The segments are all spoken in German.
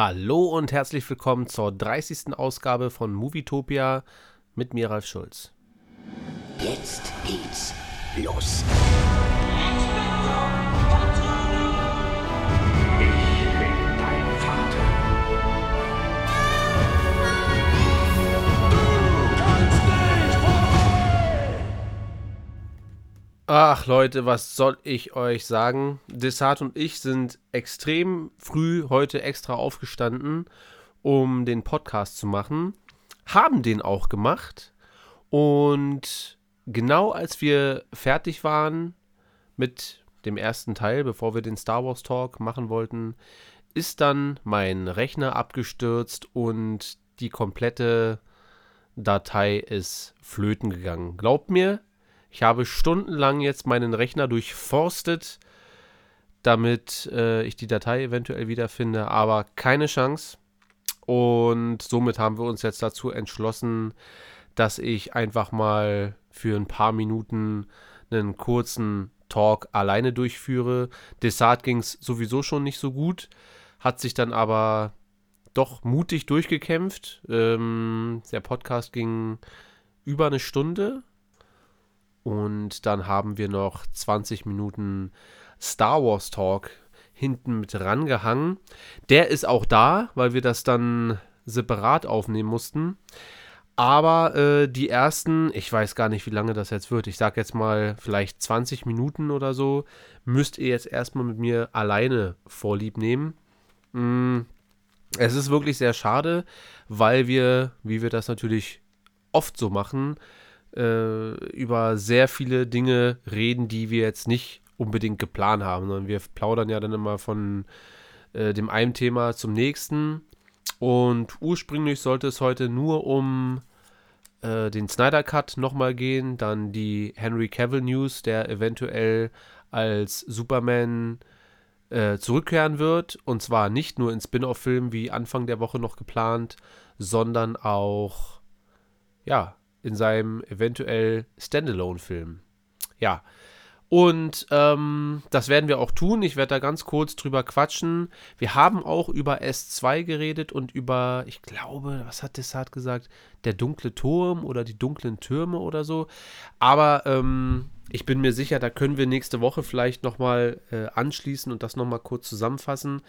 Hallo und herzlich willkommen zur 30. Ausgabe von Movietopia mit mir, Ralf Schulz. Jetzt geht's los. Ach Leute, was soll ich euch sagen? Desart und ich sind extrem früh heute extra aufgestanden, um den Podcast zu machen. Haben den auch gemacht. Und genau als wir fertig waren mit dem ersten Teil, bevor wir den Star Wars Talk machen wollten, ist dann mein Rechner abgestürzt und die komplette Datei ist flöten gegangen. Glaubt mir, ich habe stundenlang jetzt meinen Rechner durchforstet, damit äh, ich die Datei eventuell wiederfinde, aber keine Chance. Und somit haben wir uns jetzt dazu entschlossen, dass ich einfach mal für ein paar Minuten einen kurzen Talk alleine durchführe. Desart ging es sowieso schon nicht so gut, hat sich dann aber doch mutig durchgekämpft. Ähm, der Podcast ging über eine Stunde, und dann haben wir noch 20 Minuten Star Wars Talk hinten mit rangehangen. Der ist auch da, weil wir das dann separat aufnehmen mussten. Aber äh, die ersten, ich weiß gar nicht, wie lange das jetzt wird. Ich sag jetzt mal vielleicht 20 Minuten oder so, müsst ihr jetzt erstmal mit mir alleine vorlieb nehmen. Mm, es ist wirklich sehr schade, weil wir, wie wir das natürlich oft so machen, äh, über sehr viele Dinge reden, die wir jetzt nicht unbedingt geplant haben, sondern wir plaudern ja dann immer von äh, dem einen Thema zum nächsten. Und ursprünglich sollte es heute nur um äh, den Snyder Cut nochmal gehen, dann die Henry Cavill News, der eventuell als Superman äh, zurückkehren wird. Und zwar nicht nur in Spin-off-Filmen wie Anfang der Woche noch geplant, sondern auch ja, in seinem eventuell Standalone-Film. Ja. Und ähm, das werden wir auch tun. Ich werde da ganz kurz drüber quatschen. Wir haben auch über S2 geredet und über, ich glaube, was hat Desart gesagt? Der dunkle Turm oder die dunklen Türme oder so. Aber ähm, ich bin mir sicher, da können wir nächste Woche vielleicht nochmal äh, anschließen und das nochmal kurz zusammenfassen,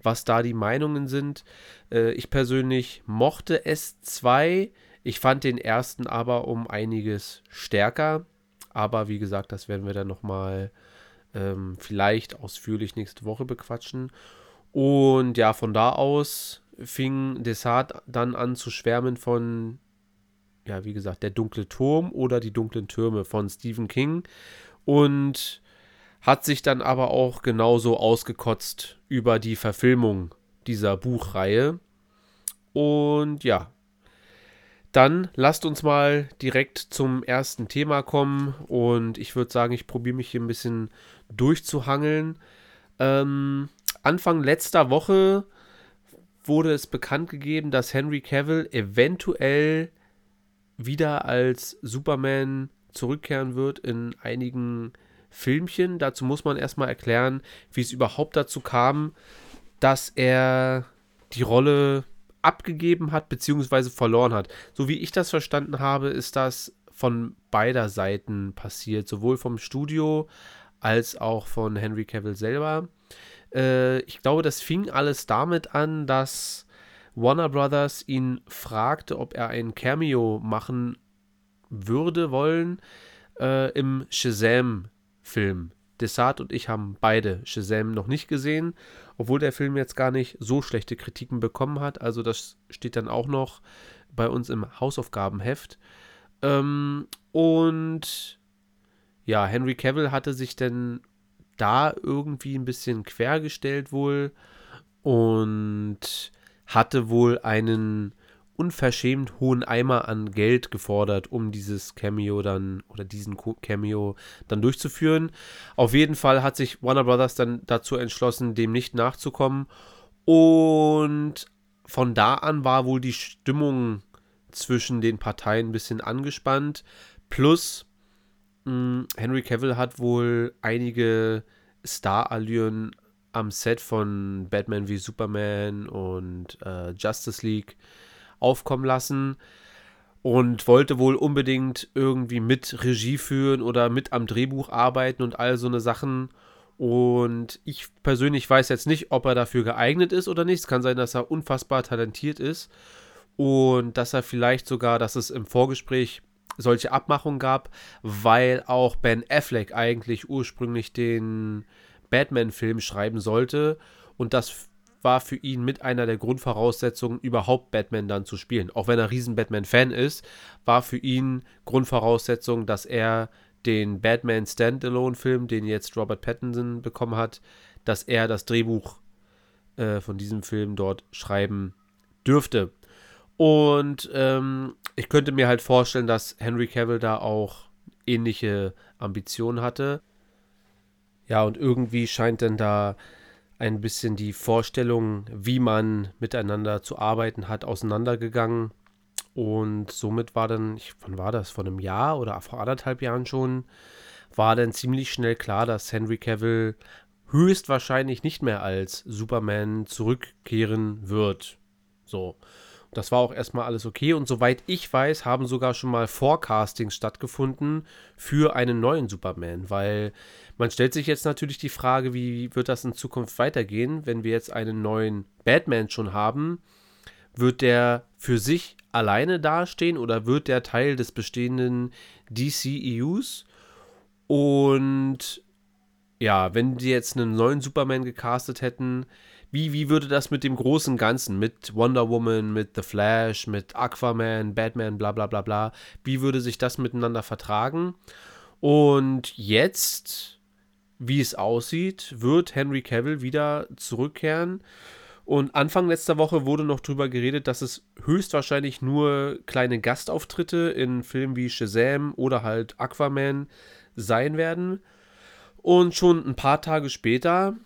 was da die Meinungen sind. Äh, ich persönlich mochte S2 ich fand den ersten aber um einiges stärker. Aber wie gesagt, das werden wir dann nochmal ähm, vielleicht ausführlich nächste Woche bequatschen. Und ja, von da aus fing Desart dann an zu schwärmen von, ja, wie gesagt, der dunkle Turm oder die dunklen Türme von Stephen King. Und hat sich dann aber auch genauso ausgekotzt über die Verfilmung dieser Buchreihe. Und ja, dann lasst uns mal direkt zum ersten Thema kommen und ich würde sagen, ich probiere mich hier ein bisschen durchzuhangeln. Ähm, Anfang letzter Woche wurde es bekannt gegeben, dass Henry Cavill eventuell wieder als Superman zurückkehren wird in einigen Filmchen. Dazu muss man erstmal erklären, wie es überhaupt dazu kam, dass er die Rolle abgegeben hat bzw. verloren hat. So wie ich das verstanden habe, ist das von beider Seiten passiert, sowohl vom Studio als auch von Henry Cavill selber. Äh, ich glaube, das fing alles damit an, dass Warner Brothers ihn fragte, ob er ein Cameo machen würde wollen äh, im Shazam-Film. Desart und ich haben beide Shazam noch nicht gesehen, obwohl der Film jetzt gar nicht so schlechte Kritiken bekommen hat. Also das steht dann auch noch bei uns im Hausaufgabenheft. Ähm, und ja, Henry Cavill hatte sich denn da irgendwie ein bisschen quergestellt wohl und hatte wohl einen unverschämt hohen Eimer an Geld gefordert, um dieses Cameo dann oder diesen Cameo dann durchzuführen. Auf jeden Fall hat sich Warner Brothers dann dazu entschlossen, dem nicht nachzukommen. Und von da an war wohl die Stimmung zwischen den Parteien ein bisschen angespannt. Plus mh, hm, Henry Cavill hat wohl einige Starallüren am Set von Batman wie Superman und äh, Justice League aufkommen lassen und wollte wohl unbedingt irgendwie mit Regie führen oder mit am Drehbuch arbeiten und all so eine Sachen. Und ich persönlich weiß jetzt nicht, ob er dafür geeignet ist oder nicht. Es kann sein, dass er unfassbar talentiert ist und dass er vielleicht sogar, dass es im Vorgespräch solche Abmachungen gab, weil auch Ben Affleck eigentlich ursprünglich den Batman-Film schreiben sollte und das war für ihn mit einer der Grundvoraussetzungen, überhaupt Batman dann zu spielen. Auch wenn er riesen Batman-Fan ist, war für ihn Grundvoraussetzung, dass er den Batman Standalone-Film, den jetzt Robert Pattinson bekommen hat, dass er das Drehbuch äh, von diesem Film dort schreiben dürfte. Und ähm, ich könnte mir halt vorstellen, dass Henry Cavill da auch ähnliche Ambitionen hatte. Ja, und irgendwie scheint denn da ein bisschen die Vorstellung, wie man miteinander zu arbeiten hat, auseinandergegangen. Und somit war dann, ich, wann war das, vor einem Jahr oder vor anderthalb Jahren schon, war dann ziemlich schnell klar, dass Henry Cavill höchstwahrscheinlich nicht mehr als Superman zurückkehren wird. So. Das war auch erstmal alles okay. Und soweit ich weiß, haben sogar schon mal Forecastings stattgefunden für einen neuen Superman. Weil man stellt sich jetzt natürlich die Frage, wie wird das in Zukunft weitergehen, wenn wir jetzt einen neuen Batman schon haben? Wird der für sich alleine dastehen oder wird der Teil des bestehenden DCEUs? Und ja, wenn die jetzt einen neuen Superman gecastet hätten, wie, wie würde das mit dem großen Ganzen, mit Wonder Woman, mit The Flash, mit Aquaman, Batman, bla bla bla bla, wie würde sich das miteinander vertragen? Und jetzt, wie es aussieht, wird Henry Cavill wieder zurückkehren. Und Anfang letzter Woche wurde noch drüber geredet, dass es höchstwahrscheinlich nur kleine Gastauftritte in Filmen wie Shazam oder halt Aquaman sein werden. Und schon ein paar Tage später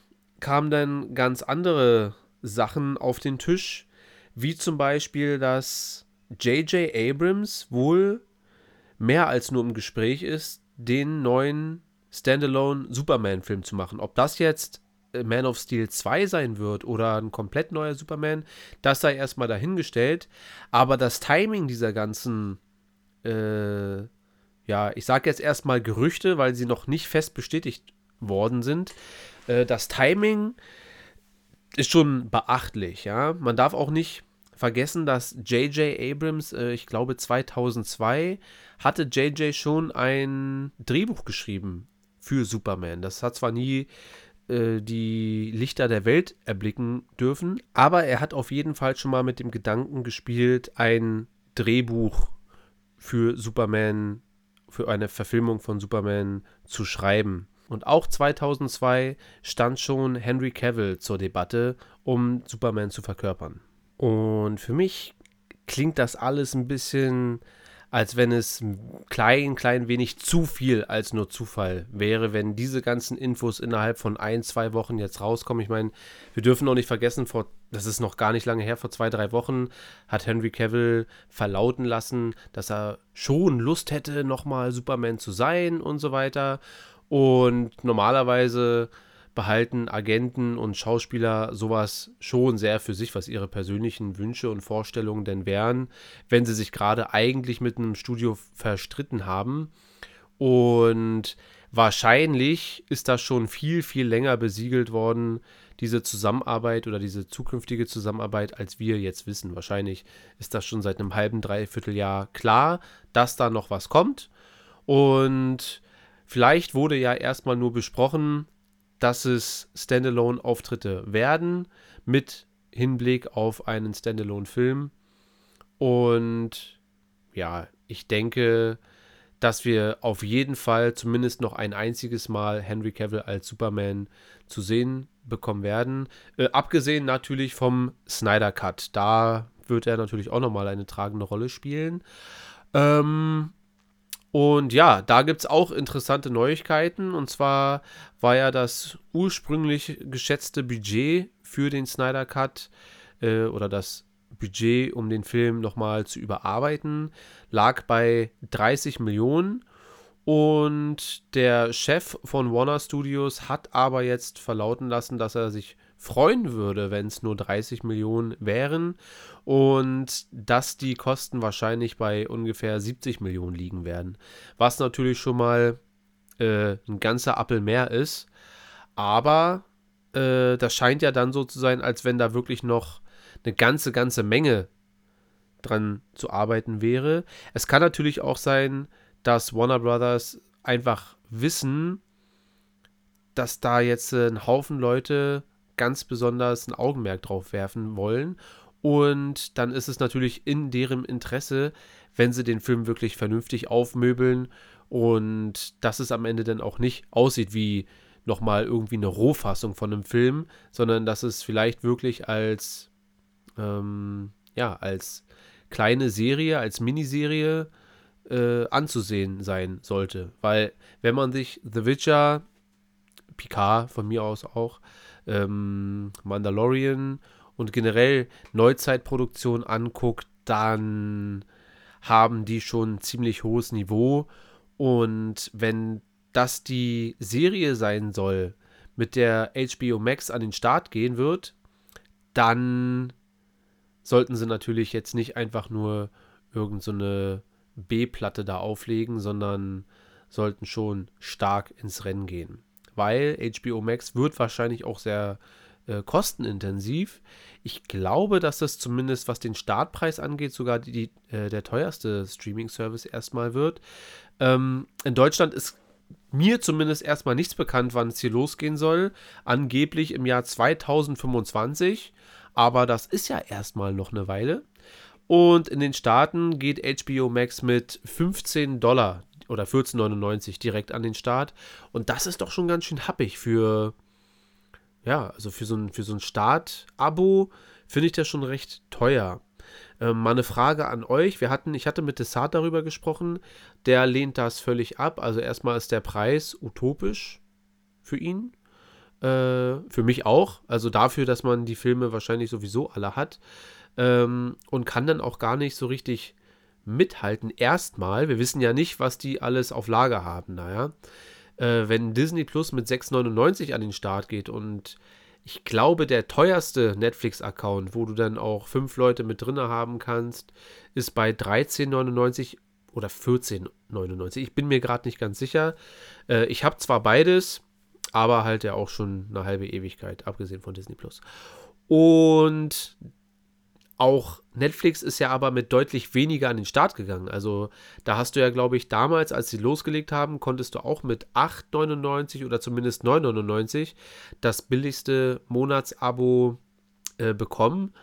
kamen dann ganz andere Sachen auf den Tisch, wie zum Beispiel, dass J.J. Abrams wohl mehr als nur im Gespräch ist, den neuen Standalone Superman-Film zu machen. Ob das jetzt äh, Man of Steel 2 sein wird oder ein komplett neuer Superman, das sei erstmal dahingestellt. Aber das Timing dieser ganzen, äh, ja, ich sage jetzt erstmal Gerüchte, weil sie noch nicht fest bestätigt worden sind, äh, das Timing ist schon beachtlich, ja. Man darf auch nicht vergessen, dass J.J. Abrams, äh, ich glaube 2002, hatte J.J. schon ein Drehbuch geschrieben für Superman. Das hat zwar nie äh, die Lichter der Welt erblicken dürfen, aber er hat auf jeden Fall schon mal mit dem Gedanken gespielt, ein Drehbuch für Superman, für eine Verfilmung von Superman zu schreiben. Und auch 2002 stand schon Henry Cavill zur Debatte, um Superman zu verkörpern. Und für mich klingt das alles ein bisschen, als wenn es ein klein, klein wenig zu viel als nur Zufall wäre, wenn diese ganzen Infos innerhalb von ein, zwei Wochen jetzt rauskommen. Ich meine, wir dürfen noch nicht vergessen, vor, das ist noch gar nicht lange her, vor zwei, drei Wochen hat Henry Cavill verlauten lassen, dass er schon Lust hätte, nochmal Superman zu sein und so weiter. Und normalerweise behalten Agenten und Schauspieler sowas schon sehr für sich, was ihre persönlichen Wünsche und Vorstellungen denn wären, wenn sie sich gerade eigentlich mit einem Studio verstritten haben. Und wahrscheinlich ist das schon viel, viel länger besiegelt worden, diese Zusammenarbeit oder diese zukünftige Zusammenarbeit, als wir jetzt wissen. Wahrscheinlich ist das schon seit einem halben, dreiviertel Jahr klar, dass da noch was kommt. Und Vielleicht wurde ja erstmal nur besprochen, dass es Standalone-Auftritte werden mit Hinblick auf einen Standalone-Film. Und ja, ich denke, dass wir auf jeden Fall zumindest noch ein einziges Mal Henry Cavill als Superman zu sehen bekommen werden. Äh, abgesehen natürlich vom Snyder Cut. Da wird er natürlich auch nochmal eine tragende Rolle spielen. Ähm, und ja, da gibt es auch interessante Neuigkeiten. Und zwar war ja das ursprünglich geschätzte Budget für den Snyder Cut äh, oder das Budget, um den Film nochmal zu überarbeiten, lag bei 30 Millionen. Und der Chef von Warner Studios hat aber jetzt verlauten lassen, dass er sich freuen würde, wenn es nur 30 Millionen wären und dass die Kosten wahrscheinlich bei ungefähr 70 Millionen liegen werden. Was natürlich schon mal äh, ein ganzer Appel mehr ist. Aber äh, das scheint ja dann so zu sein, als wenn da wirklich noch eine ganze, ganze Menge dran zu arbeiten wäre. Es kann natürlich auch sein, dass Warner Brothers einfach wissen, dass da jetzt ein Haufen Leute ganz besonders ein Augenmerk drauf werfen wollen. Und dann ist es natürlich in deren Interesse, wenn sie den Film wirklich vernünftig aufmöbeln und dass es am Ende dann auch nicht aussieht wie nochmal irgendwie eine Rohfassung von einem Film, sondern dass es vielleicht wirklich als, ähm, ja, als kleine Serie, als Miniserie äh, anzusehen sein sollte. Weil wenn man sich The Witcher, Picard von mir aus auch, ähm, Mandalorian und generell Neuzeitproduktion anguckt, dann haben die schon ein ziemlich hohes Niveau. Und wenn das die Serie sein soll, mit der HBO Max an den Start gehen wird, dann sollten sie natürlich jetzt nicht einfach nur irgendeine so B-Platte da auflegen, sondern sollten schon stark ins Rennen gehen. Weil HBO Max wird wahrscheinlich auch sehr äh, kostenintensiv. Ich glaube, dass das zumindest, was den Startpreis angeht, sogar die, äh, der teuerste Streaming-Service erstmal wird. Ähm, in Deutschland ist mir zumindest erstmal nichts bekannt, wann es hier losgehen soll. Angeblich im Jahr 2025. Aber das ist ja erstmal noch eine Weile. Und in den Staaten geht HBO Max mit 15 Dollar oder 14,99 direkt an den Start. Und das ist doch schon ganz schön happig für, ja, also für so ein, für so ein Start-Abo finde ich das schon recht teuer. Ähm, mal eine Frage an euch. Wir hatten, ich hatte mit Desart darüber gesprochen. Der lehnt das völlig ab. Also erstmal ist der Preis utopisch für ihn. Äh, für mich auch. Also dafür, dass man die Filme wahrscheinlich sowieso alle hat. Ähm, und kann dann auch gar nicht so richtig mithalten. Erstmal, wir wissen ja nicht, was die alles auf Lager haben. Naja, äh, wenn Disney Plus mit 6,99 an den Start geht und ich glaube, der teuerste Netflix-Account, wo du dann auch fünf Leute mit drin haben kannst, ist bei 13,99 oder 14,99. Ich bin mir gerade nicht ganz sicher. Äh, ich habe zwar beides, aber halt ja auch schon eine halbe Ewigkeit, abgesehen von Disney Plus. Und auch Netflix ist ja aber mit deutlich weniger an den Start gegangen. Also da hast du ja, glaube ich, damals, als sie losgelegt haben, konntest du auch mit 8,99 oder zumindest 9,99 das billigste Monatsabo äh, bekommen.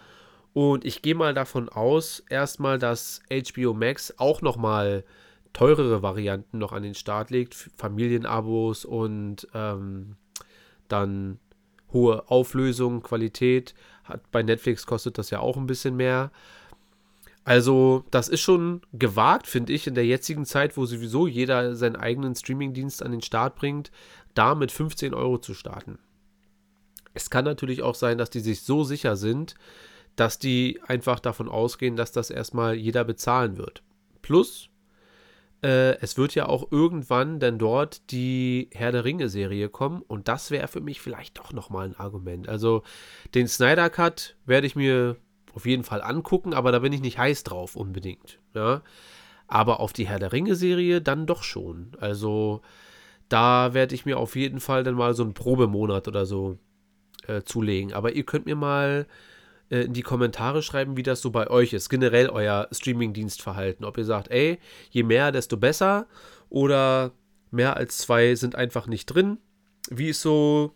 Und ich gehe mal davon aus, erstmal, dass HBO Max auch nochmal teurere Varianten noch an den Start legt, Familienabos und ähm, dann hohe Auflösung, Qualität. Hat, bei Netflix kostet das ja auch ein bisschen mehr. Also, das ist schon gewagt, finde ich, in der jetzigen Zeit, wo sowieso jeder seinen eigenen Streamingdienst an den Start bringt, da mit 15 Euro zu starten. Es kann natürlich auch sein, dass die sich so sicher sind, dass die einfach davon ausgehen, dass das erstmal jeder bezahlen wird. Plus, äh, es wird ja auch irgendwann dann dort die Herr der Ringe-Serie kommen und das wäre für mich vielleicht doch nochmal ein Argument. Also den Snyder Cut werde ich mir auf jeden Fall angucken, aber da bin ich nicht heiß drauf unbedingt. Ja? Aber auf die Herr der Ringe-Serie dann doch schon. Also da werde ich mir auf jeden Fall dann mal so einen Probemonat oder so äh, zulegen. Aber ihr könnt mir mal äh, in die Kommentare schreiben, wie das so bei euch ist. Generell euer Streaming-Dienstverhalten. Ob ihr sagt, ey, je mehr, desto besser. Oder mehr als zwei sind einfach nicht drin. Wie ist so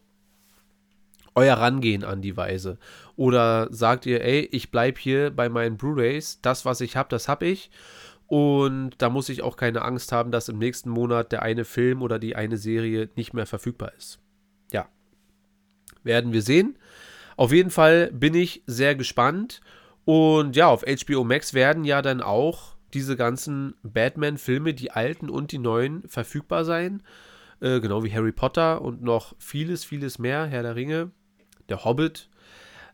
euer Rangehen an die Weise? Oder sagt ihr, ey, ich bleibe hier bei meinen Blu-rays, das, was ich habe, das habe ich. Und da muss ich auch keine Angst haben, dass im nächsten Monat der eine Film oder die eine Serie nicht mehr verfügbar ist. Ja, werden wir sehen. Auf jeden Fall bin ich sehr gespannt. Und ja, auf HBO Max werden ja dann auch diese ganzen Batman-Filme, die alten und die neuen, verfügbar sein. Äh, genau wie Harry Potter und noch vieles, vieles mehr. Herr der Ringe, der Hobbit.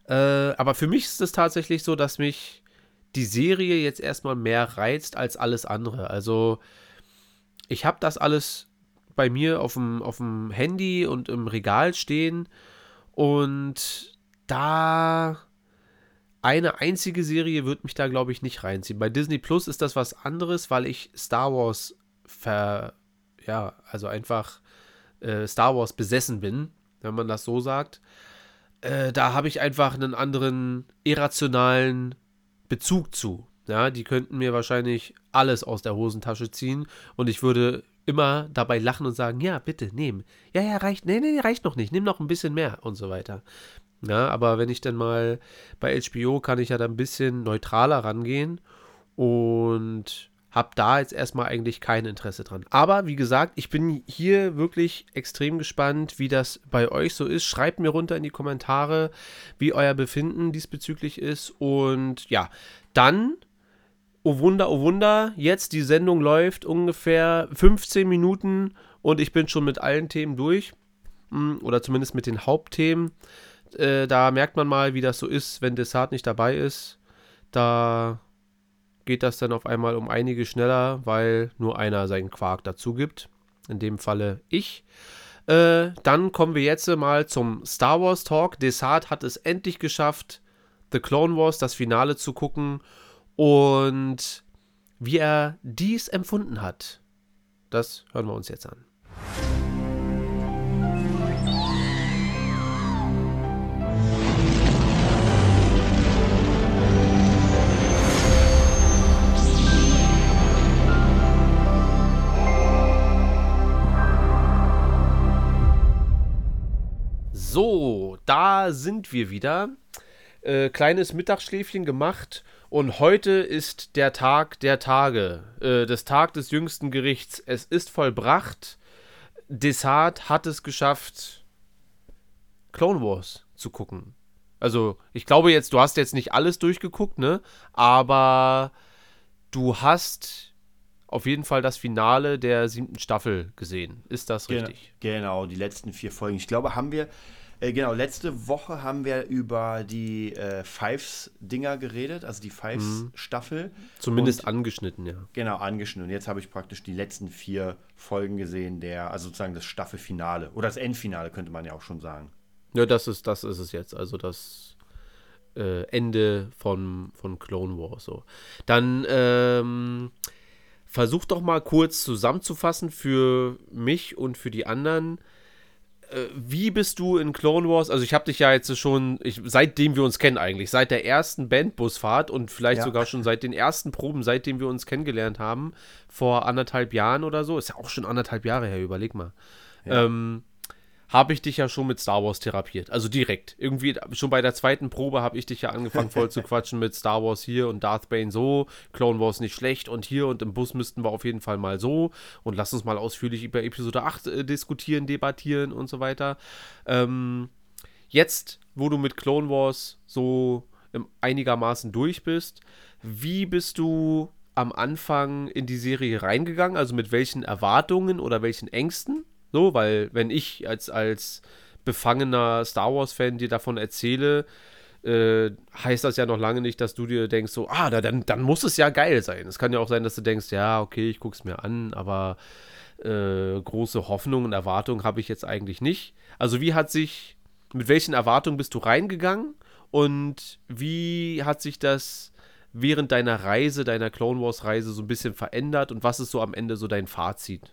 Äh, aber für mich ist es tatsächlich so, dass mich die Serie jetzt erstmal mehr reizt als alles andere. Also ich habe das alles bei mir auf dem, auf dem Handy und im Regal stehen und da eine einzige Serie wird mich da, glaube ich, nicht reinziehen. Bei Disney Plus ist das was anderes, weil ich Star Wars ver, ja, also einfach äh, Star Wars besessen bin, wenn man das so sagt. Äh, da habe ich einfach einen anderen irrationalen Bezug zu. Ja, die könnten mir wahrscheinlich alles aus der Hosentasche ziehen und ich würde immer dabei lachen und sagen, ja, bitte, nehmen. Ja, ja, reicht, nee, nee, reicht noch nicht, nimm noch ein bisschen mehr und so weiter. Ja, aber wenn ich dann mal bei HBO kann ich ja da ein bisschen neutraler rangehen und habe da jetzt erstmal eigentlich kein Interesse dran. Aber wie gesagt, ich bin hier wirklich extrem gespannt, wie das bei euch so ist. Schreibt mir runter in die Kommentare, wie euer Befinden diesbezüglich ist. Und ja, dann, oh Wunder, oh Wunder, jetzt die Sendung läuft ungefähr 15 Minuten und ich bin schon mit allen Themen durch. Hm, oder zumindest mit den Hauptthemen. Äh, da merkt man mal, wie das so ist, wenn Desart nicht dabei ist. Da geht das dann auf einmal um einige schneller, weil nur einer seinen Quark dazu gibt. In dem Falle ich. Äh, dann kommen wir jetzt mal zum Star Wars Talk. Desart hat es endlich geschafft, The Clone Wars, das Finale zu gucken und wie er dies empfunden hat. Das hören wir uns jetzt an. So, da sind wir wieder. Äh, kleines Mittagsschläfchen gemacht und heute ist der Tag der Tage, äh, des Tag des jüngsten Gerichts. Es ist vollbracht. Desart hat es geschafft, Clone Wars zu gucken. Also, ich glaube jetzt, du hast jetzt nicht alles durchgeguckt, ne? Aber du hast auf jeden Fall das Finale der siebten Staffel gesehen. Ist das richtig? Genau, die letzten vier Folgen. Ich glaube, haben wir, äh, genau, letzte Woche haben wir über die äh, Fives-Dinger geredet, also die Fives-Staffel. Mhm. Zumindest Und, angeschnitten, ja. Genau, angeschnitten. Und jetzt habe ich praktisch die letzten vier Folgen gesehen, der, also sozusagen das Staffelfinale. Oder das Endfinale, könnte man ja auch schon sagen. Ja, das ist, das ist es jetzt. Also das äh, Ende von, von Clone Wars. So. Dann, ähm, versuch doch mal kurz zusammenzufassen für mich und für die anderen. Äh, wie bist du in Clone Wars? Also ich habe dich ja jetzt schon, ich, seitdem wir uns kennen eigentlich, seit der ersten Bandbusfahrt und vielleicht ja. sogar schon seit den ersten Proben, seitdem wir uns kennengelernt haben, vor anderthalb Jahren oder so, ist ja auch schon anderthalb Jahre her, überleg mal. Ja. Ähm, habe ich dich ja schon mit Star Wars therapiert. Also direkt. Irgendwie schon bei der zweiten Probe habe ich dich ja angefangen voll zu quatschen mit Star Wars hier und Darth Bane so, Clone Wars nicht schlecht und hier und im Bus müssten wir auf jeden Fall mal so und lass uns mal ausführlich über Episode 8 äh, diskutieren, debattieren und so weiter. Ähm, jetzt, wo du mit Clone Wars so einigermaßen durch bist, wie bist du am Anfang in die Serie reingegangen? Also mit welchen Erwartungen oder welchen Ängsten? So, weil wenn ich als, als befangener Star Wars-Fan dir davon erzähle, äh, heißt das ja noch lange nicht, dass du dir denkst, so, ah, dann, dann muss es ja geil sein. Es kann ja auch sein, dass du denkst, ja, okay, ich guck's mir an, aber äh, große Hoffnungen und Erwartungen habe ich jetzt eigentlich nicht. Also, wie hat sich, mit welchen Erwartungen bist du reingegangen und wie hat sich das während deiner Reise, deiner Clone Wars-Reise so ein bisschen verändert und was ist so am Ende so dein Fazit?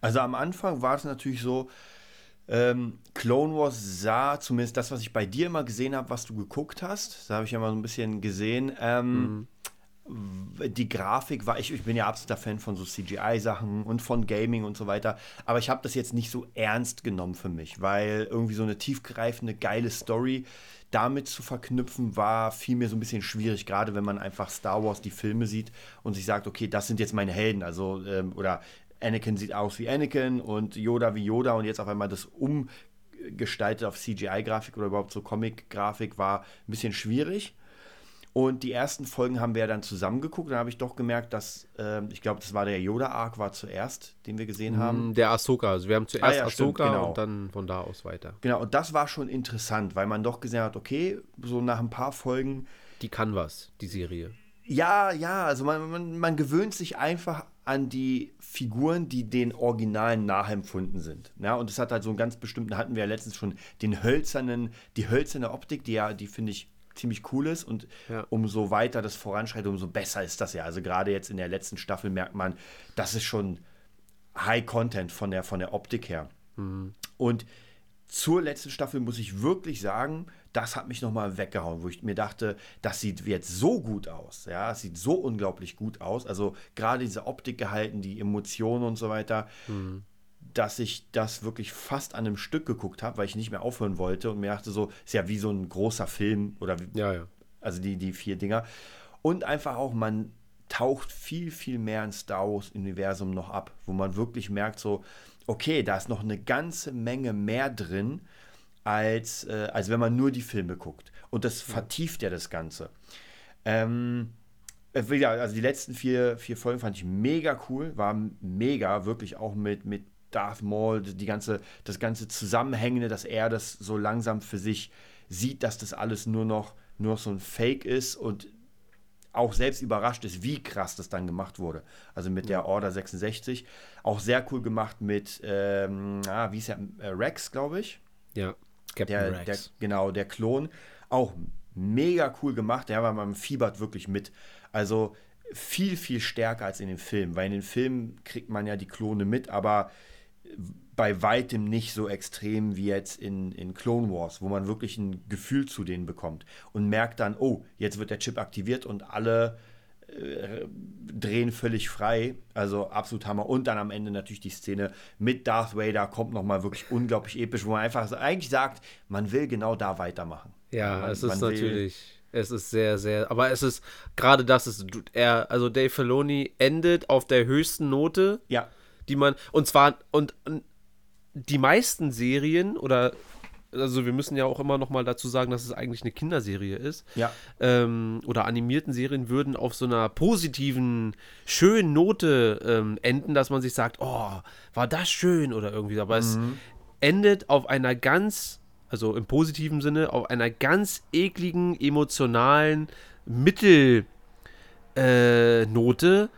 Also am Anfang war es natürlich so, ähm, Clone Wars sah, zumindest das, was ich bei dir immer gesehen habe, was du geguckt hast, da habe ich ja mal so ein bisschen gesehen, ähm, mhm. die Grafik war, ich, ich bin ja absoluter Fan von so CGI-Sachen und von Gaming und so weiter, aber ich habe das jetzt nicht so ernst genommen für mich, weil irgendwie so eine tiefgreifende, geile Story damit zu verknüpfen, war vielmehr so ein bisschen schwierig, gerade wenn man einfach Star Wars die Filme sieht und sich sagt, okay, das sind jetzt meine Helden, also ähm, oder Anakin sieht aus wie Anakin und Yoda wie Yoda und jetzt auf einmal das umgestaltet auf CGI-Grafik oder überhaupt so Comic-Grafik war ein bisschen schwierig. Und die ersten Folgen haben wir dann zusammengeguckt. Dann habe ich doch gemerkt, dass, äh, ich glaube, das war der Yoda-Arc, war zuerst, den wir gesehen mm, haben. Der Ahsoka. Also wir haben zuerst ah, ja, Ahsoka stimmt, genau. und dann von da aus weiter. Genau, und das war schon interessant, weil man doch gesehen hat, okay, so nach ein paar Folgen. Die kann was, die Serie. Ja, ja, also man, man, man gewöhnt sich einfach an die Figuren, die den Originalen nachempfunden sind. Ja, und es hat halt so einen ganz bestimmten, hatten wir ja letztens schon, den hölzernen, die hölzerne Optik, die ja, die finde ich ziemlich cool ist und Ja. umso weiter das voranschreitet, umso besser ist das ja. Also gerade jetzt in der letzten Staffel merkt man, das ist schon High Content von der, von der Optik her. Und zur letzten Staffel muss ich wirklich sagen, das hat mich nochmal weggehauen, wo ich mir dachte, das sieht jetzt so gut aus. Ja, es sieht so unglaublich gut aus. Also gerade diese Optik gehalten, die Emotionen und so weiter, dass ich das wirklich fast an einem Stück geguckt habe, weil ich nicht mehr aufhören wollte und mir dachte so, ist ja wie so ein großer Film oder wie, Ja, ja. also die, die vier Dinger. Und einfach auch, man taucht viel, viel mehr ins Star Wars-Universum noch ab, wo man wirklich merkt, so, okay, da ist noch eine ganze Menge mehr drin, als, äh, als wenn man nur die Filme guckt. Und das vertieft ja das Ganze. Ähm, äh, also die letzten vier, vier Folgen fand ich mega cool, war mega, wirklich auch mit, mit Darth Maul, die ganze, das ganze Zusammenhängende, dass er das so langsam für sich sieht, dass das alles nur noch, nur noch so ein Fake ist und auch selbst überrascht ist, wie krass das dann gemacht wurde. Also mit der Order 66. Auch sehr cool gemacht mit, ähm, ah, wie ist der, äh, Rex, glaube ich Ja. Captain der, Rex. der, genau, der Klon, auch mega cool gemacht. Ja, weil man fiebert wirklich mit. Also viel, viel stärker als in den Filmen, weil in den Filmen kriegt man ja die Klone mit, aber bei weitem nicht so extrem wie jetzt in, in Clone Wars, wo man wirklich ein Gefühl zu denen bekommt und merkt dann, oh, jetzt wird der Chip aktiviert und alle äh, drehen völlig frei. Also absolut Hammer. Und dann am Ende natürlich die Szene mit Darth Vader kommt nochmal wirklich unglaublich episch, wo man einfach eigentlich sagt, man will genau da weitermachen. Ja, man, es ist natürlich, es ist sehr, sehr, aber es ist, gerade das ist, er, also Dave Filoni endet auf der höchsten Note, Ja, die man, und zwar, und, und die meisten Serien oder, also wir müssen ja auch immer noch mal dazu sagen, dass es eigentlich eine Kinderserie ist, ja. ähm, oder animierten Serien würden auf so einer positiven, schönen Note ähm, enden, dass man sich sagt, oh, war das schön oder irgendwie, aber es endet auf einer ganz, also im positiven Sinne, auf einer ganz ekligen, emotionalen Mittelnote, äh,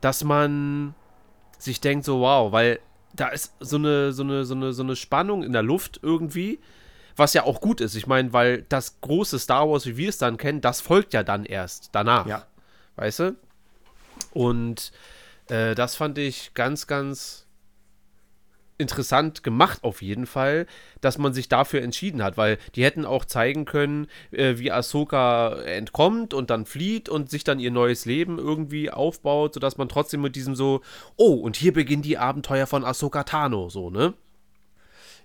dass man sich denkt, so wow, weil da ist so eine, so eine, so eine, so eine Spannung in der Luft irgendwie, was ja auch gut ist. Ich meine, weil das große Star Wars, wie wir es dann kennen, das folgt ja dann erst danach. Ja. Weißt du? Und äh, das fand ich ganz, ganz interessant gemacht auf jeden Fall, dass man sich dafür entschieden hat, weil die hätten auch zeigen können, äh, wie Ahsoka entkommt und dann flieht und sich dann ihr neues Leben irgendwie aufbaut, sodass man trotzdem mit diesem so, oh, und hier beginnen die Abenteuer von Ahsoka Tano, so, ne?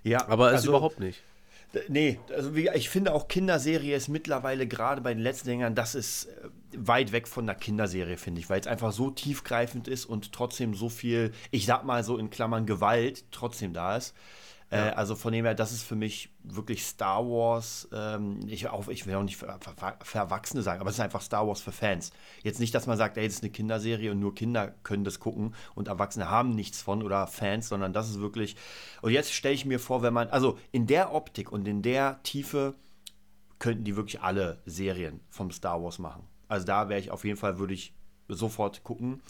Ja, Aber ist also, überhaupt nicht. Nee, also wie, ich finde auch Kinderserie ist mittlerweile gerade bei den letzten Dingern, das ist äh, weit weg von der Kinderserie, finde ich, weil es einfach so tiefgreifend ist und trotzdem so viel, ich sag mal so in Klammern Gewalt, trotzdem da ist. Äh, also von dem her, das ist für mich wirklich Star Wars. Ähm, ich, auch, ich will auch nicht für Erwachsene sagen, aber es ist einfach Star Wars für Fans. Jetzt nicht, dass man sagt, ey, das ist eine Kinderserie und nur Kinder können das gucken und Erwachsene haben nichts von oder Fans, sondern das ist wirklich. Und jetzt stelle ich mir vor, wenn man, also in der Optik und in der Tiefe könnten die wirklich alle Serien vom Star Wars machen. Also da wäre ich auf jeden Fall, würde ich sofort gucken.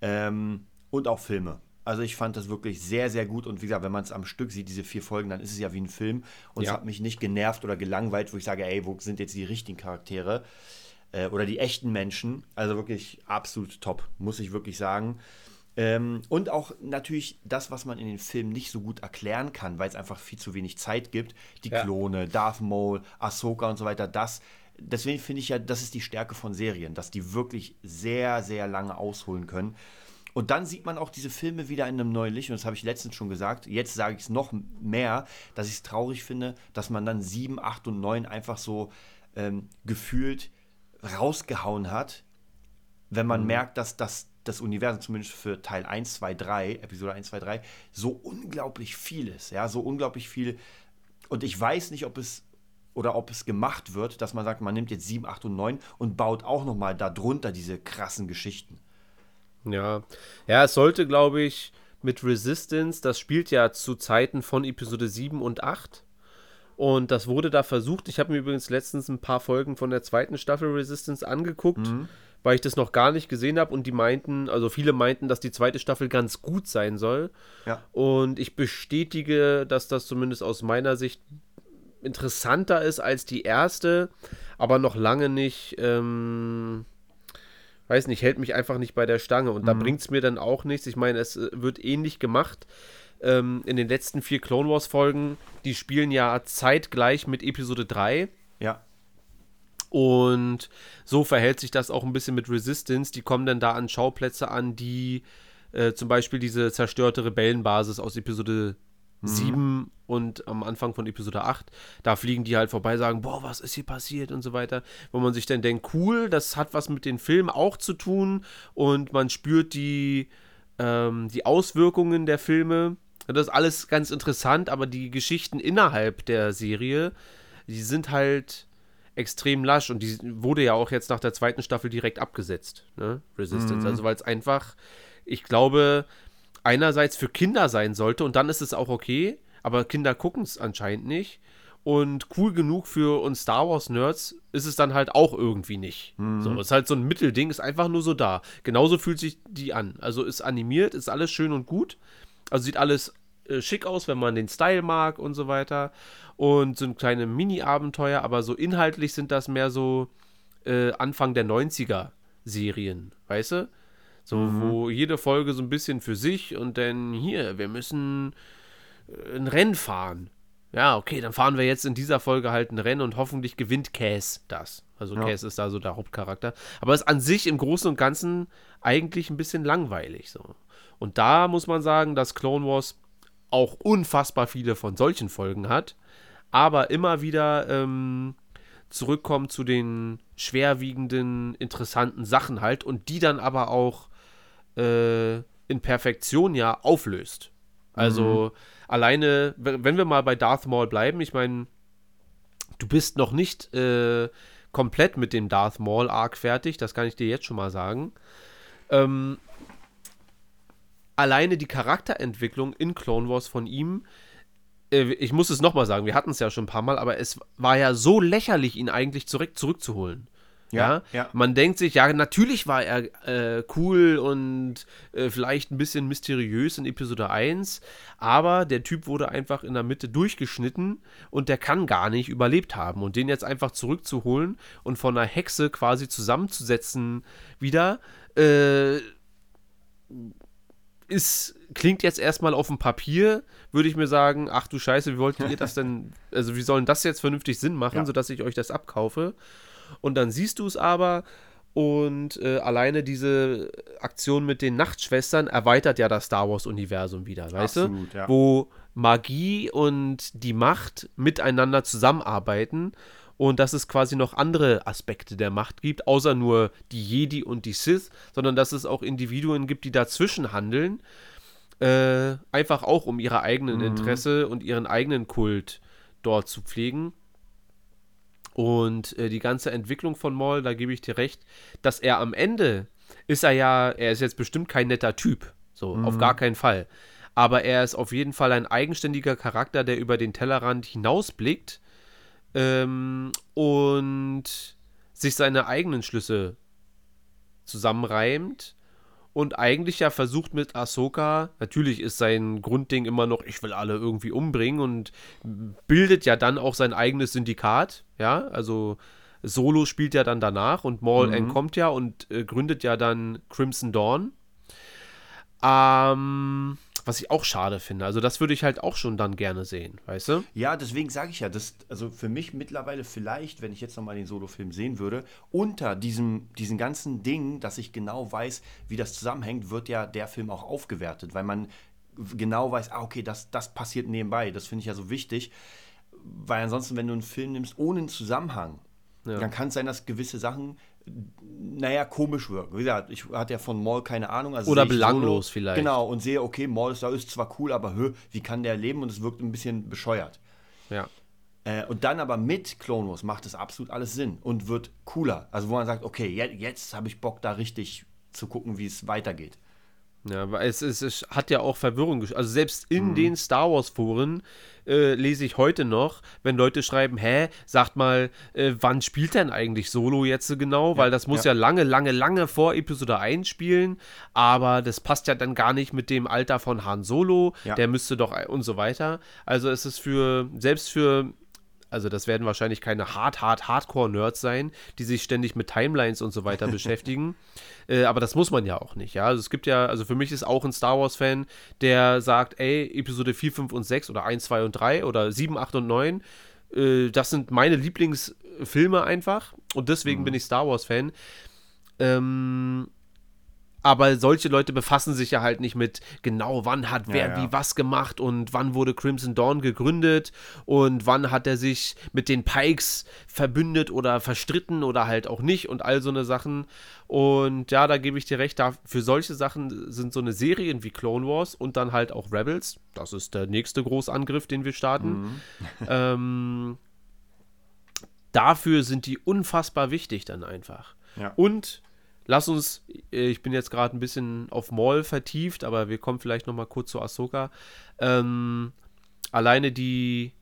Ähm, und auch Filme. Also ich fand das wirklich sehr, sehr gut. Und wie gesagt, wenn man es am Stück sieht, diese vier Folgen, dann ist es ja wie ein Film. Und es Ja. hat mich nicht genervt oder gelangweilt, wo ich sage, ey, wo sind jetzt die richtigen Charaktere? Äh, oder die echten Menschen. Also wirklich absolut top, muss ich wirklich sagen. Ähm, und auch natürlich das, was man in den Filmen nicht so gut erklären kann, weil es einfach viel zu wenig Zeit gibt. Die Ja. Klone, Darth Maul, Ahsoka und so weiter, das. Deswegen finde ich ja, das ist die Stärke von Serien, dass die wirklich sehr, sehr lange ausholen können. Und dann sieht man auch diese Filme wieder in einem neuen Licht. Und das habe ich letztens schon gesagt. Jetzt sage ich es noch mehr, dass ich es traurig finde, dass man dann 7, 8 und 9 einfach so ähm, gefühlt rausgehauen hat, wenn man merkt, dass das, das Universum zumindest für Teil 1, 2, 3, Episode 1, 2, 3, so unglaublich viel ist. Ja, so unglaublich viel. Und ich weiß nicht, ob es oder ob es gemacht wird, dass man sagt, man nimmt jetzt 7, 8 und 9 und baut auch nochmal darunter diese krassen Geschichten. Ja. Ja, es sollte, glaube ich, mit Resistance, das spielt ja zu Zeiten von Episode 7 und 8. Und das wurde da versucht. Ich habe mir übrigens letztens ein paar Folgen von der zweiten Staffel Resistance angeguckt, weil ich das noch gar nicht gesehen habe. Und die meinten, also viele meinten, dass die zweite Staffel ganz gut sein soll. Ja. Und ich bestätige, dass das zumindest aus meiner Sicht interessanter ist als die erste, aber noch lange nicht, ähm, weiß nicht, hält mich einfach nicht bei der Stange. Und da bringt es mir dann auch nichts. Ich meine, es äh, wird ähnlich gemacht. Ähm, in den letzten vier Clone Wars Folgen, die spielen ja zeitgleich mit Episode 3. Ja. Und so verhält sich das auch ein bisschen mit Resistance. Die kommen dann da an Schauplätze an, die äh, zum Beispiel diese zerstörte Rebellenbasis aus Episode 7 und am Anfang von Episode 8, da fliegen die halt vorbei, sagen, boah, was ist hier passiert und so weiter. Wo man sich dann denkt, cool, das hat was mit den Filmen auch zu tun und man spürt die, ähm, die Auswirkungen der Filme. Das ist alles ganz interessant, aber die Geschichten innerhalb der Serie, die sind halt extrem lasch und die wurde ja auch jetzt nach der zweiten Staffel direkt abgesetzt, ne? Resistance. Also weil es einfach, ich glaube, einerseits für Kinder sein sollte und dann ist es auch okay, aber Kinder gucken es anscheinend nicht. Und cool genug für uns Star Wars-Nerds ist es dann halt auch irgendwie nicht. So, ist halt so ein Mittelding, ist einfach nur so da. Genauso fühlt sich die an. Also ist animiert, ist alles schön und gut. Also sieht alles äh, schick aus, wenn man den Style mag und so weiter. Und sind kleine Mini-Abenteuer, aber so inhaltlich sind das mehr so äh, Anfang der 90er Serien, weißt du? So, wo jede Folge so ein bisschen für sich und dann hier, wir müssen äh, ein Rennen fahren. Ja, okay, dann fahren wir jetzt in dieser Folge halt ein Rennen und hoffentlich gewinnt Cass das. Also Ja. Cass ist da so der Hauptcharakter. Aber es ist an sich im Großen und Ganzen eigentlich ein bisschen langweilig so. Und da muss man sagen, dass Clone Wars auch unfassbar viele von solchen Folgen hat, aber immer wieder ähm, zurückkommt zu den schwerwiegenden, interessanten Sachen halt und die dann aber auch äh, in Perfektion ja auflöst. Also alleine, w- wenn wir mal bei Darth Maul bleiben, ich meine, du bist noch nicht äh, komplett mit dem Darth Maul Arc fertig, das kann ich dir jetzt schon mal sagen. Ähm, alleine die Charakterentwicklung in Clone Wars von ihm, äh, ich muss es nochmal sagen, wir hatten es ja schon ein paar Mal, aber es war ja so lächerlich, ihn eigentlich zurück zurückzuholen. Ja, Ja, man denkt sich, ja, natürlich war er äh, cool und äh, vielleicht ein bisschen mysteriös in Episode 1, aber der Typ wurde einfach in der Mitte durchgeschnitten und der kann gar nicht überlebt haben. Und den jetzt einfach zurückzuholen und von einer Hexe quasi zusammenzusetzen wieder, äh, ist, klingt jetzt erstmal auf dem Papier, würde ich mir sagen, ach du Scheiße, wie wolltet ihr das denn, also wie sollen das jetzt vernünftig Sinn machen, Ja. sodass ich euch das abkaufe? Und dann siehst du es aber und äh, alleine diese Aktion mit den Nachtschwestern erweitert ja das Star Wars-Universum wieder, weißt Absolut, du? ja. Wo Magie und die Macht miteinander zusammenarbeiten und dass es quasi noch andere Aspekte der Macht gibt, außer nur die Jedi und die Sith, sondern dass es auch Individuen gibt, die dazwischen handeln, äh, einfach auch um ihre eigenen Interesse und ihren eigenen Kult dort zu pflegen. Und äh, die ganze Entwicklung von Maul, da gebe ich dir recht, dass er am Ende ist er ja, er ist jetzt bestimmt kein netter Typ, so auf gar keinen Fall. Aber er ist auf jeden Fall ein eigenständiger Charakter, der über den Tellerrand hinausblickt ähm, und sich seine eigenen Schlüsse zusammenreimt und eigentlich ja versucht mit Ahsoka, natürlich ist sein Grundding immer noch, ich will alle irgendwie umbringen und bildet ja dann auch sein eigenes Syndikat, ja, also Solo spielt ja dann danach und Maul entkommt ja und äh, gründet ja dann Crimson Dawn. Ähm, was ich auch schade finde. Also das würde ich halt auch schon dann gerne sehen, weißt du? Ja, deswegen sage ich ja, das, also für mich mittlerweile vielleicht, wenn ich jetzt nochmal den Solo-Film sehen würde, unter diesem, diesen ganzen Ding, dass ich genau weiß, wie das zusammenhängt, wird ja der Film auch aufgewertet, weil man genau weiß, ah, okay, das, das passiert nebenbei. Das finde ich ja so wichtig, weil ansonsten, wenn du einen Film nimmst ohne einen Zusammenhang, dann kann es sein, dass gewisse Sachen, naja, komisch wirken. Wie gesagt, ich hatte ja von Maul keine Ahnung. Also Oder belanglos Solo, vielleicht. Genau, und sehe, okay, Maul ist, da ist zwar cool, aber hö, wie kann der leben? Und es wirkt ein bisschen bescheuert. Ja. Äh, und dann aber mit Clone Wars macht es absolut alles Sinn und wird cooler. Also wo man sagt, okay, jetzt, jetzt habe ich Bock da richtig zu gucken, wie es weitergeht. Ja, weil es, es, es hat ja auch Verwirrung. gesch- Also selbst in Mhm. den Star Wars Foren äh, lese ich heute noch, wenn Leute schreiben, hä, sagt mal, äh, wann spielt denn eigentlich Solo jetzt so genau? Weil das muss ja. ja. lange, lange, lange vor Episode 1 spielen, aber das passt ja dann gar nicht mit dem Alter von Han Solo, Ja. der müsste doch und so weiter. Also es ist für, selbst für also das werden wahrscheinlich keine hart, hart, Hardcore-Nerds sein, die sich ständig mit Timelines und so weiter beschäftigen. Äh, aber das muss man ja auch nicht, ja. Also es gibt ja, also für mich ist auch ein Star Wars-Fan, der sagt, ey, Episode 4, 5 und 6 oder 1, 2 und 3 oder 7, 8 und 9, äh, das sind meine Lieblingsfilme einfach. Und deswegen bin ich Star Wars-Fan. Ähm, aber solche Leute befassen sich ja halt nicht mit genau, wann hat wer Ja, ja. wie was gemacht und wann wurde Crimson Dawn gegründet und wann hat er sich mit den Pikes verbündet oder verstritten oder halt auch nicht und all so eine Sachen. Und ja, da gebe ich dir recht, da, für solche Sachen sind so eine Serien wie Clone Wars und dann halt auch Rebels. Das ist der nächste Großangriff, den wir starten. ähm, dafür sind die unfassbar wichtig dann einfach. Ja. Und lass uns, äh, ich bin jetzt gerade ein bisschen auf Maul vertieft, aber wir kommen vielleicht noch mal kurz zu Ahsoka. Ähm, alleine die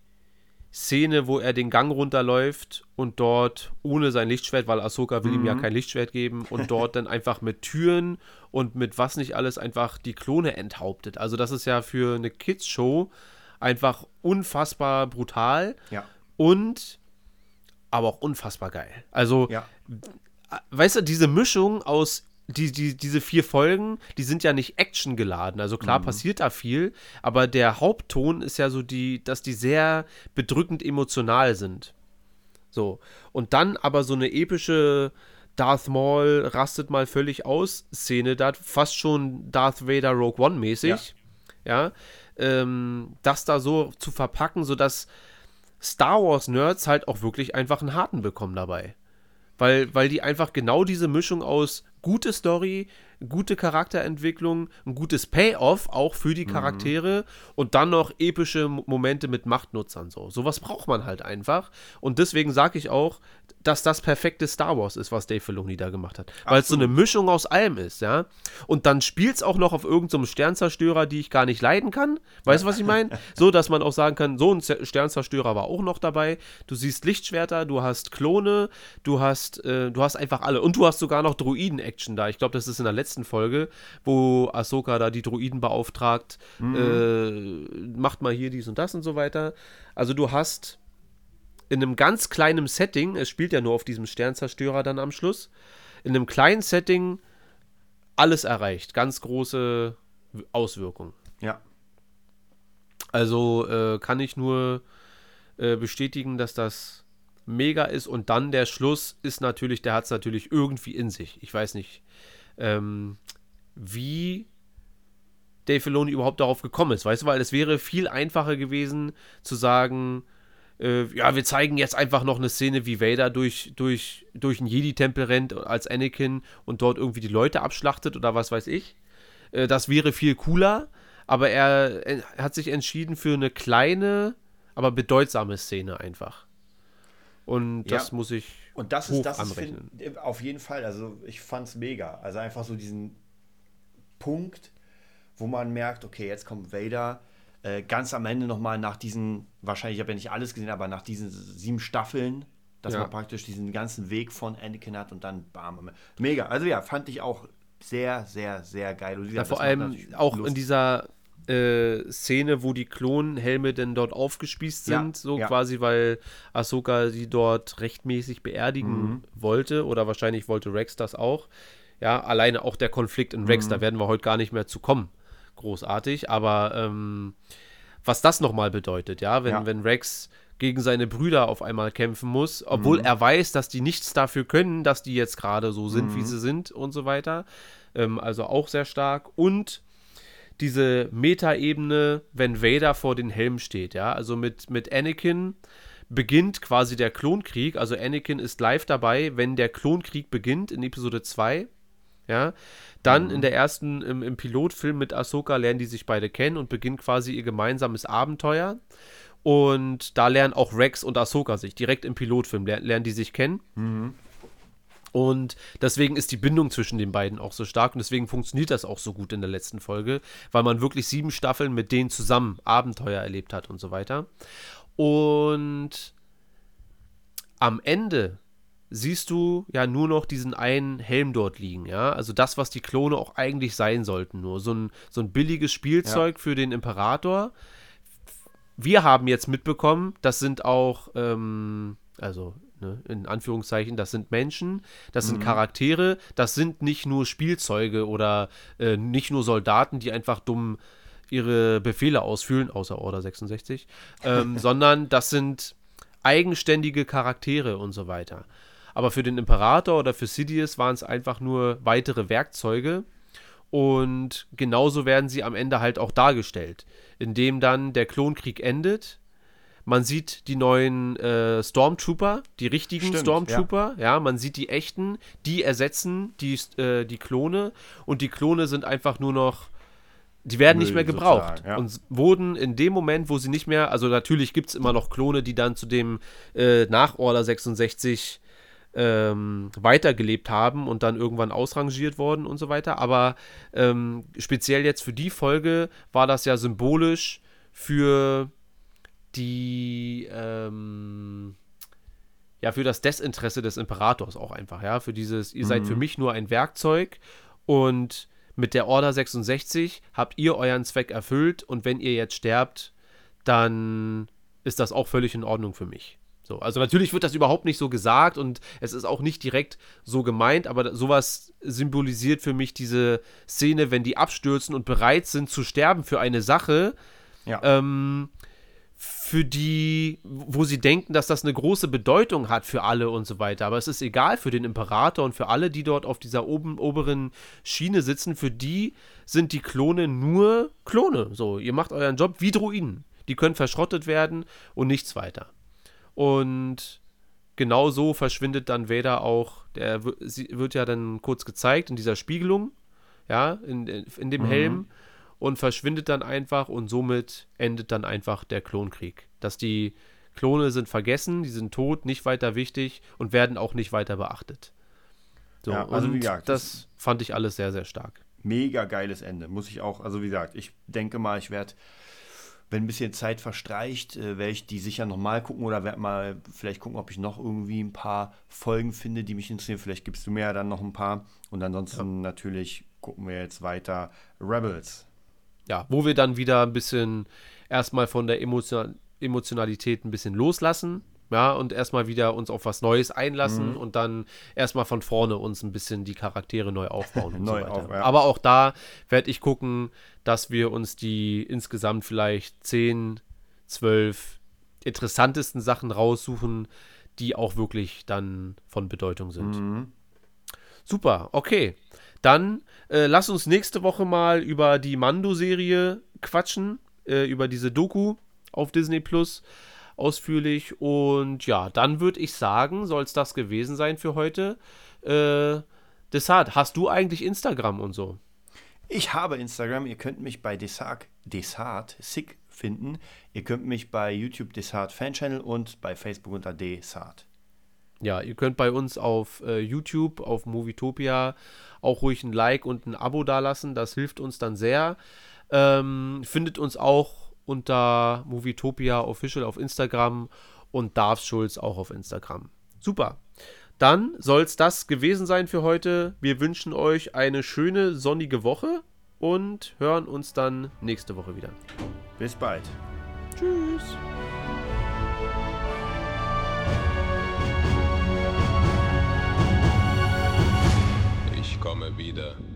Szene, wo er den Gang runterläuft und dort ohne sein Lichtschwert, weil Ahsoka will ihm ja kein Lichtschwert geben und dort dann einfach mit Türen und mit was nicht alles einfach die Klone enthauptet. Also das ist ja für eine Kids-Show einfach unfassbar brutal Ja. und aber auch unfassbar geil. Also Ja. Weißt du, diese Mischung aus die, die, diese vier Folgen, die sind ja nicht actiongeladen. Also klar passiert da viel, aber der Hauptton ist ja so die, dass die sehr bedrückend emotional sind. So. Und dann aber so eine epische Darth Maul rastet mal völlig aus Szene, da fast schon Darth Vader Rogue One mäßig. Ja. ähm, das da so zu verpacken, sodass Star Wars Nerds halt auch wirklich einfach einen harten bekommen dabei. Weil, weil die einfach genau diese Mischung aus gute Story, gute Charakterentwicklung, ein gutes Payoff auch für die Charaktere und dann noch epische Mo- Momente mit Machtnutzern so. Sowas braucht man halt einfach. Und deswegen sage ich auch, dass das perfekte Star Wars ist, was Dave Filoni da gemacht hat. Weil es so eine Mischung aus allem ist, ja. Und dann spielt es auch noch auf irgendeinem Sternzerstörer, die ich gar nicht leiden kann. Weißt du, was ich meine? So, dass man auch sagen kann, so ein Sternzerstörer war auch noch dabei. Du siehst Lichtschwerter, du hast Klone, du hast, äh, du hast einfach alle. Und du hast sogar noch Druiden-Action da. Ich glaube, das ist in der letzten Folge, wo Ahsoka da die Druiden beauftragt, äh, macht mal hier dies und das und so weiter. Also du hast in einem ganz kleinen Setting, es spielt ja nur auf diesem Sternzerstörer dann am Schluss, in einem kleinen Setting alles erreicht. Ganz große Auswirkungen. Ja. Also äh, kann ich nur äh, bestätigen, dass das mega ist. Und dann der Schluss ist natürlich, der hat es natürlich irgendwie in sich. Ich weiß nicht, ähm, wie Dave Filoni überhaupt darauf gekommen ist, weißt du, weil es wäre viel einfacher gewesen zu sagen, äh, ja, wir zeigen jetzt einfach noch eine Szene, wie Vader durch, durch, durch einen Jedi-Tempel rennt als Anakin und dort irgendwie die Leute abschlachtet oder was weiß ich. Äh, das wäre viel cooler, aber er, er hat sich entschieden für eine kleine, aber bedeutsame Szene einfach. Und das Ja. muss ich Und das hoch ist, das ist anrechnen. find, auf jeden Fall, also ich fand's mega. Also einfach so diesen Punkt, wo man merkt, okay, jetzt kommt Vader. Äh, ganz am Ende nochmal nach diesen, wahrscheinlich, ich habe ja nicht alles gesehen, aber nach diesen sieben Staffeln, dass Ja. man praktisch diesen ganzen Weg von Anakin hat und dann bam. Mega. Also ja, fand ich auch sehr, sehr, sehr geil. Und Ja, vor allem auch Lust. in dieser äh, Szene, wo die Klonhelme denn dort aufgespießt Ja, sind, so ja. quasi, weil Ahsoka sie dort rechtmäßig beerdigen Mhm. wollte oder wahrscheinlich wollte Rex das auch. Ja, alleine auch der Konflikt in Mhm. Rex, da werden wir heute gar nicht mehr zu kommen. Großartig, aber ähm, was das nochmal bedeutet, ja, wenn, Ja. wenn Rex gegen seine Brüder auf einmal kämpfen muss, obwohl Mhm. er weiß, dass die nichts dafür können, dass die jetzt gerade so sind, Mhm. wie sie sind und so weiter. Ähm, also auch sehr stark. Und diese Metaebene, wenn Vader vor den Helm steht, ja, also mit, mit Anakin beginnt quasi der Klonkrieg, also Anakin ist live dabei, wenn der Klonkrieg beginnt in Episode 2, ja, dann in der ersten, im, im Pilotfilm mit Ahsoka lernen die sich beide kennen und beginnt quasi ihr gemeinsames Abenteuer. Und da lernen auch Rex und Ahsoka sich, direkt im Pilotfilm ler lernen die sich kennen Und deswegen ist die Bindung zwischen den beiden auch so stark und deswegen funktioniert das auch so gut in der letzten Folge, weil man wirklich sieben Staffeln mit denen zusammen Abenteuer erlebt hat und so weiter. Und am Ende siehst du ja nur noch diesen einen Helm dort liegen, ja. Also das, was die Klone auch eigentlich sein sollten, nur so ein, so ein billiges Spielzeug ja. für den Imperator. Wir haben jetzt mitbekommen, das sind auch, ähm, also ne, in Anführungszeichen, das sind Menschen, das sind mhm. Charaktere, das sind nicht nur Spielzeuge oder äh, nicht nur Soldaten, die einfach dumm ihre Befehle ausführen, außer Order 66, ähm, sondern das sind eigenständige Charaktere und so weiter. Aber für den Imperator oder für Sidious waren es einfach nur weitere Werkzeuge. Und genauso werden sie am Ende halt auch dargestellt, indem dann der Klonkrieg endet. Man sieht die neuen äh, Stormtrooper, die richtigen Stimmt, Stormtrooper, ja. ja. man sieht die echten, die ersetzen die, äh, die Klone und die Klone sind einfach nur noch die werden Müll nicht mehr gebraucht ja. und wurden in dem Moment, wo sie nicht mehr, also natürlich gibt es immer noch Klone, die dann zu dem äh, nach Order 66 ähm, weitergelebt haben und dann irgendwann ausrangiert worden und so weiter. Aber ähm, speziell jetzt für die Folge war das ja symbolisch für die, ähm, ja, für das Desinteresse des Imperators auch einfach, ja, für dieses, ihr mhm. seid für mhm. mich nur ein Werkzeug und mit der Order 66 habt ihr euren Zweck erfüllt und wenn ihr jetzt sterbt, dann ist das auch völlig in Ordnung für mich. So, also natürlich wird das überhaupt nicht so gesagt und es ist auch nicht direkt so gemeint, aber sowas symbolisiert für mich diese Szene, wenn die abstürzen und bereit sind zu sterben für eine Sache, ja. ähm, für die, wo sie denken, dass das eine große Bedeutung hat für alle und so weiter. Aber es ist egal für den Imperator und für alle, die dort auf dieser oben, oberen Schiene sitzen, für die sind die Klone nur Klone. So, ihr macht euren Job wie Druiden. Die können verschrottet werden und nichts weiter. Und genau so verschwindet dann Vader auch. Der wird ja dann kurz gezeigt in dieser Spiegelung, ja, in, in dem mhm. Helm und verschwindet dann einfach und somit endet dann einfach der Klonkrieg. Dass die Klone sind vergessen, die sind tot, nicht weiter wichtig und werden auch nicht weiter beachtet. So, ja, also wie gesagt, das, fand ich alles sehr, sehr stark. Mega geiles Ende, muss ich auch, also wie gesagt, ich denke mal, ich werde wenn ein bisschen Zeit verstreicht, äh, werde ich die sicher nochmal gucken oder werde mal vielleicht gucken, ob ich noch irgendwie ein paar Folgen finde, die mich interessieren. Vielleicht gibst du mir ja dann noch ein paar. Und ansonsten ja. natürlich gucken wir jetzt weiter Rebels. Ja, wo wir dann wieder ein bisschen erstmal von der Emotion Emotionalität ein bisschen loslassen ja, und erstmal wieder uns auf was Neues einlassen mhm. und dann erstmal von vorne uns ein bisschen die Charaktere neu aufbauen und neu so weiter. Auf, ja. Aber auch da werde ich gucken, dass wir uns die insgesamt vielleicht 10, 12 interessantesten Sachen raussuchen, die auch wirklich dann von Bedeutung sind. Mhm. Super, okay. Dann äh, lass uns nächste Woche mal über die Mando-Serie quatschen, äh, über diese Doku auf Disney Plus ausführlich. Und ja, dann würde ich sagen, soll es das gewesen sein für heute. Äh, Desart, hast du eigentlich Instagram und so? Ich habe Instagram. Ihr könnt mich bei Desart, Desart, Sick finden. Ihr könnt mich bei YouTube Desart Fan Channel und bei Facebook unter Desart. Ja, ihr könnt bei uns auf äh, YouTube, auf Movietopia auch ruhig ein Like und ein Abo dalassen. Das hilft uns dann sehr. Ähm, findet uns auch unter Movietopia Official auf Instagram und Darf Schulz auch auf Instagram. Super. Dann soll es das gewesen sein für heute. Wir wünschen euch eine schöne sonnige Woche und hören uns dann nächste Woche wieder. Bis bald. Tschüss. Komme wieder.